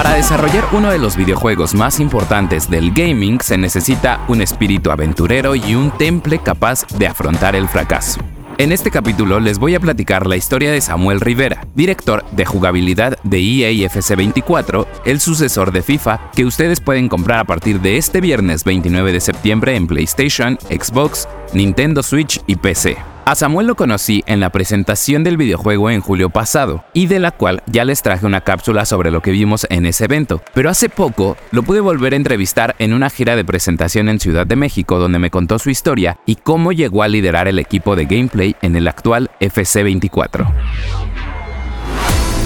Para desarrollar uno de los videojuegos más importantes del gaming se necesita un espíritu aventurero y un temple capaz de afrontar el fracaso. En este capítulo les voy a platicar la historia de Samuel Rivera, director de jugabilidad de EA FC 24, el sucesor de FIFA, que ustedes pueden comprar a partir de este viernes 29 de septiembre en PlayStation, Xbox, Nintendo Switch y PC. A Samuel lo conocí en la presentación del videojuego en julio pasado, y de la cual ya les traje una cápsula sobre lo que vimos en ese evento, pero hace poco lo pude volver a entrevistar en una gira de presentación en Ciudad de México donde me contó su historia y cómo llegó a liderar el equipo de gameplay en el actual FC24.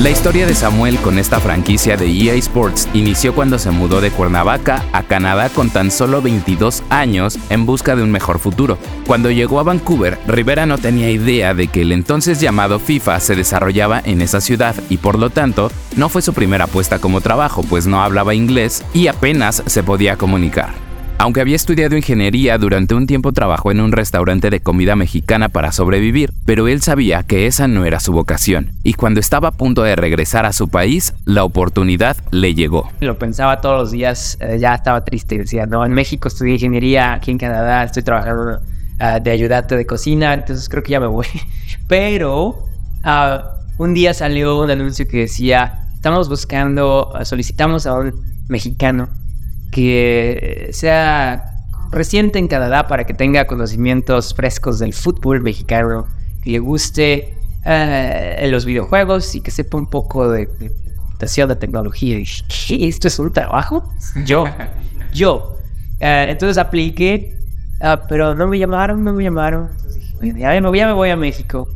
La historia de Samuel con esta franquicia de EA Sports inició cuando se mudó de Cuernavaca a Canadá con tan solo 22 años en busca de un mejor futuro. Cuando llegó a Vancouver, Rivera no tenía idea de que el entonces llamado FIFA se desarrollaba en esa ciudad y por lo tanto no fue su primera apuesta como trabajo, pues no hablaba inglés y apenas se podía comunicar. Aunque había estudiado ingeniería, durante un tiempo trabajó en un restaurante de comida mexicana para sobrevivir, pero él sabía que esa no era su vocación, y cuando estaba a punto de regresar a su país, la oportunidad le llegó. Lo pensaba todos los días, eh, ya estaba triste, decía, no, en México estudié ingeniería, aquí en Canadá estoy trabajando ah, de ayudante de cocina, entonces creo que ya me voy. Pero ah, un día salió un anuncio que decía, estamos buscando, solicitamos a un mexicano que sea reciente en Canadá para que tenga conocimientos frescos del fútbol mexicano, que le guste eh, los videojuegos y que sepa un poco de, computación, de tecnología. Y ¿qué? ¿Esto es un trabajo? Yo, yo. Eh, entonces apliqué, ah, pero no me llamaron, no me llamaron. Entonces dije, ya me, ya me voy a México.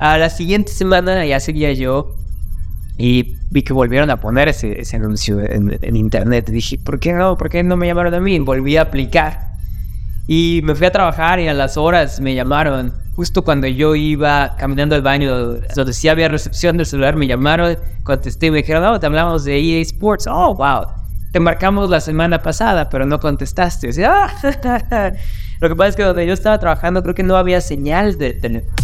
A la siguiente semana ya seguía yo y vi que volvieron a poner ese, ese anuncio en, internet. Dije, ¿por qué no? ¿Por qué no me llamaron a mí? Volví a aplicar. Y me fui a trabajar y a las horas me llamaron. Justo cuando yo iba caminando al baño, donde sí había recepción del celular, me llamaron, contesté y me dijeron, no, te hablamos de EA Sports. Oh, wow. Te marcamos la semana pasada, pero no contestaste. O ah, Lo que pasa es que donde yo estaba trabajando creo que no había señal de teléfono.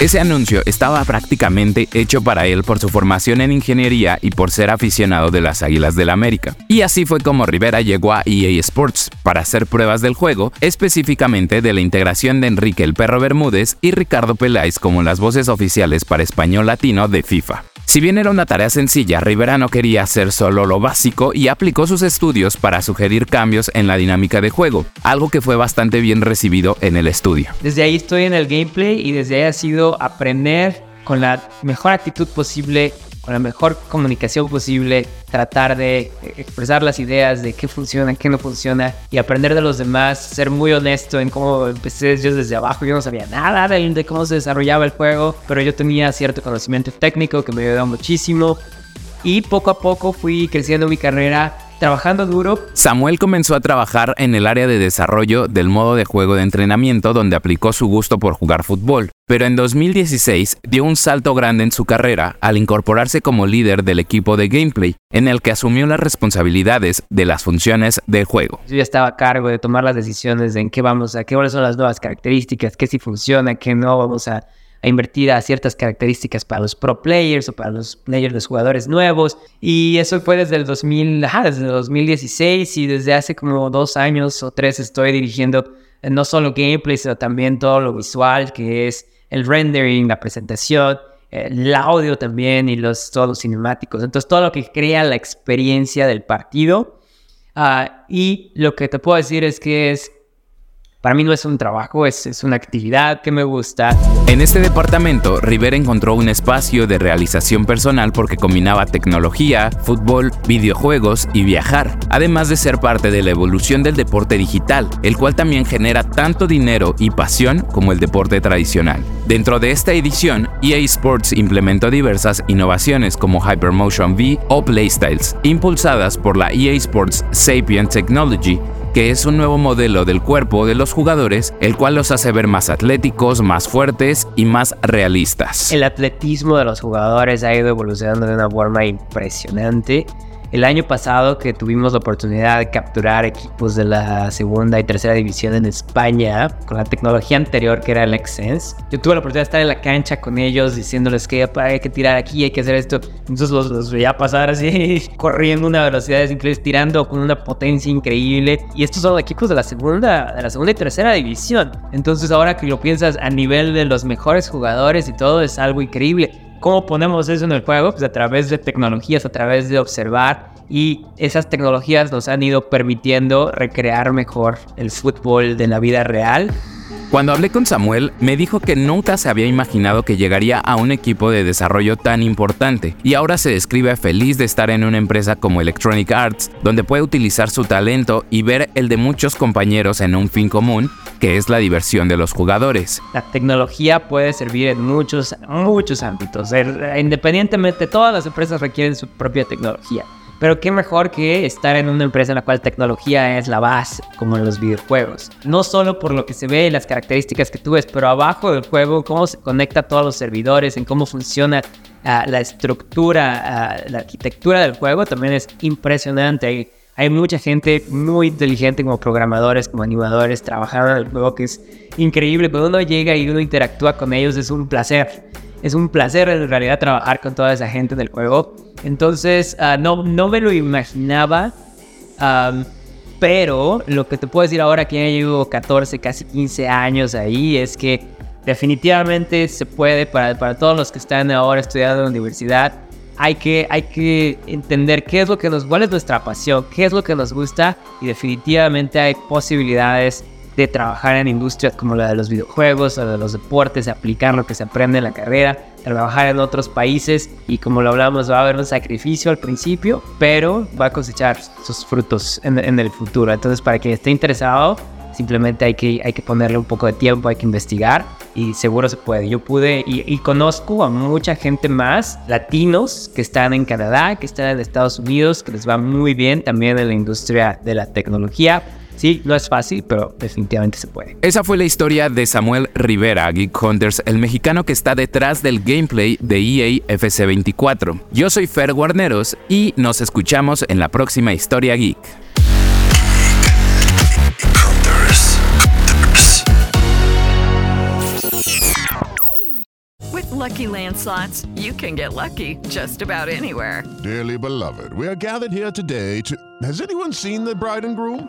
Ese anuncio estaba prácticamente hecho para él por su formación en ingeniería y por ser aficionado de las Águilas del América. Y así fue como Rivera llegó a EA Sports para hacer pruebas del juego, específicamente de la integración de Enrique el Perro Bermúdez y Ricardo Peláez como las voces oficiales para español latino de FIFA. Si bien era una tarea sencilla, Rivera no quería hacer solo lo básico y aplicó sus estudios para sugerir cambios en la dinámica de juego, algo que fue bastante bien recibido en el estudio. Desde ahí estoy en el gameplay y desde ahí ha sido aprender con la mejor actitud posible con la mejor comunicación posible, tratar de expresar las ideas de qué funciona, qué no funciona y aprender de los demás, ser muy honesto en cómo empecé yo desde abajo. Yo no sabía nada de, de cómo se desarrollaba el juego, pero yo tenía cierto conocimiento técnico que me ayudó muchísimo y poco a poco fui creciendo mi carrera trabajando duro. Samuel comenzó a trabajar en el área de desarrollo del modo de juego de entrenamiento donde aplicó su gusto por jugar fútbol, pero en 2016 dio un salto grande en su carrera al incorporarse como líder del equipo de gameplay, en el que asumió las responsabilidades de las funciones del juego. Yo ya estaba a cargo de tomar las decisiones de en qué vamos a, qué son las nuevas características, qué sí funciona, qué no, vamos a invertir a ciertas características para los pro players o para los players, los jugadores nuevos. Y eso fue desde el 2000, desde el 2016 y desde hace como dos años o tres estoy dirigiendo eh, no solo gameplay, sino también todo lo visual, que es el rendering, la presentación, el audio también y los, todos los cinemáticos. Entonces todo lo que crea la experiencia del partido. Ah, y lo que te puedo decir es que es para mí no es un trabajo, es, es, una actividad que me gusta. En este departamento, Rivera encontró un espacio de realización personal porque combinaba tecnología, fútbol, videojuegos y viajar, además de ser parte de la evolución del deporte digital, el cual también genera tanto dinero y pasión como el deporte tradicional. Dentro de esta edición, EA Sports implementó diversas innovaciones como Hypermotion V o Playstyles, impulsadas por la EA Sports Sapient Technology, que es un nuevo modelo del cuerpo de los jugadores, el cual los hace ver más atléticos, más fuertes y más realistas. El atletismo de los jugadores ha ido evolucionando de una forma impresionante. El año pasado que tuvimos la oportunidad de capturar equipos de la segunda y tercera división en España con la tecnología anterior que era el Xsense, yo tuve la oportunidad de estar en la cancha con ellos diciéndoles que hay que tirar aquí, hay que hacer esto. Entonces los, los veía pasar así, corriendo una velocidad increíble, tirando con una potencia increíble. Y estos son equipos de la segunda, de la segunda y tercera división. Entonces ahora que lo piensas a nivel de los mejores jugadores y todo es algo increíble. ¿Cómo ponemos eso en el juego? Pues a través de tecnologías, a través de observar y esas tecnologías nos han ido permitiendo recrear mejor el fútbol de la vida real cuando hablé con Samuel, me dijo que nunca se había imaginado que llegaría a un equipo de desarrollo tan importante y ahora se describe feliz de estar en una empresa como Electronic Arts, donde puede utilizar su talento y ver el de muchos compañeros en un fin común, que es la diversión de los jugadores. La tecnología puede servir en muchos, muchos ámbitos. Independientemente, todas las empresas requieren su propia tecnología. Pero qué mejor que estar en una empresa en la cual tecnología es la base, como en los videojuegos. No solo por lo que se ve y las características que tú ves, pero abajo del juego, cómo se conecta a todos los servidores, en cómo funciona ah, la estructura, ah, la arquitectura del juego, también es impresionante. Hay, mucha gente muy inteligente como programadores, como animadores, trabajando en el juego que es increíble. Cuando uno llega y uno interactúa con ellos es un placer es un placer en realidad trabajar con toda esa gente del juego. Entonces, ah, no, no me lo imaginaba. pero lo que te puedo decir ahora que ya llevo 14, casi 15 años ahí es que definitivamente se puede para, para todos los que están ahora estudiando en la universidad. Hay que, hay que entender qué es lo que nos, cuál es nuestra pasión, qué es lo que nos gusta y definitivamente hay posibilidades de trabajar en industrias como la de los videojuegos o de los deportes, aplicar lo que se aprende en la carrera, trabajar en otros países y como lo hablamos va a haber un sacrificio al principio, pero va a cosechar sus frutos en, el futuro. Entonces para quien esté interesado, simplemente hay que, hay que ponerle un poco de tiempo, hay que investigar y seguro se puede. Yo pude y, y, conozco a mucha gente más, latinos, que están en Canadá, que están en Estados Unidos, que les va muy bien también en la industria de la tecnología. Sí, no es fácil, pero definitivamente se puede. Esa fue la historia de Samuel Rivera, Geek Hunters, el mexicano que está detrás del gameplay de EA FC24. Yo soy Fer Guarneros y nos escuchamos en la próxima historia geek. With lucky landslots, you can get lucky just about anywhere. Dearly beloved, we are gathered here today to. Has anyone seen the bride and groom?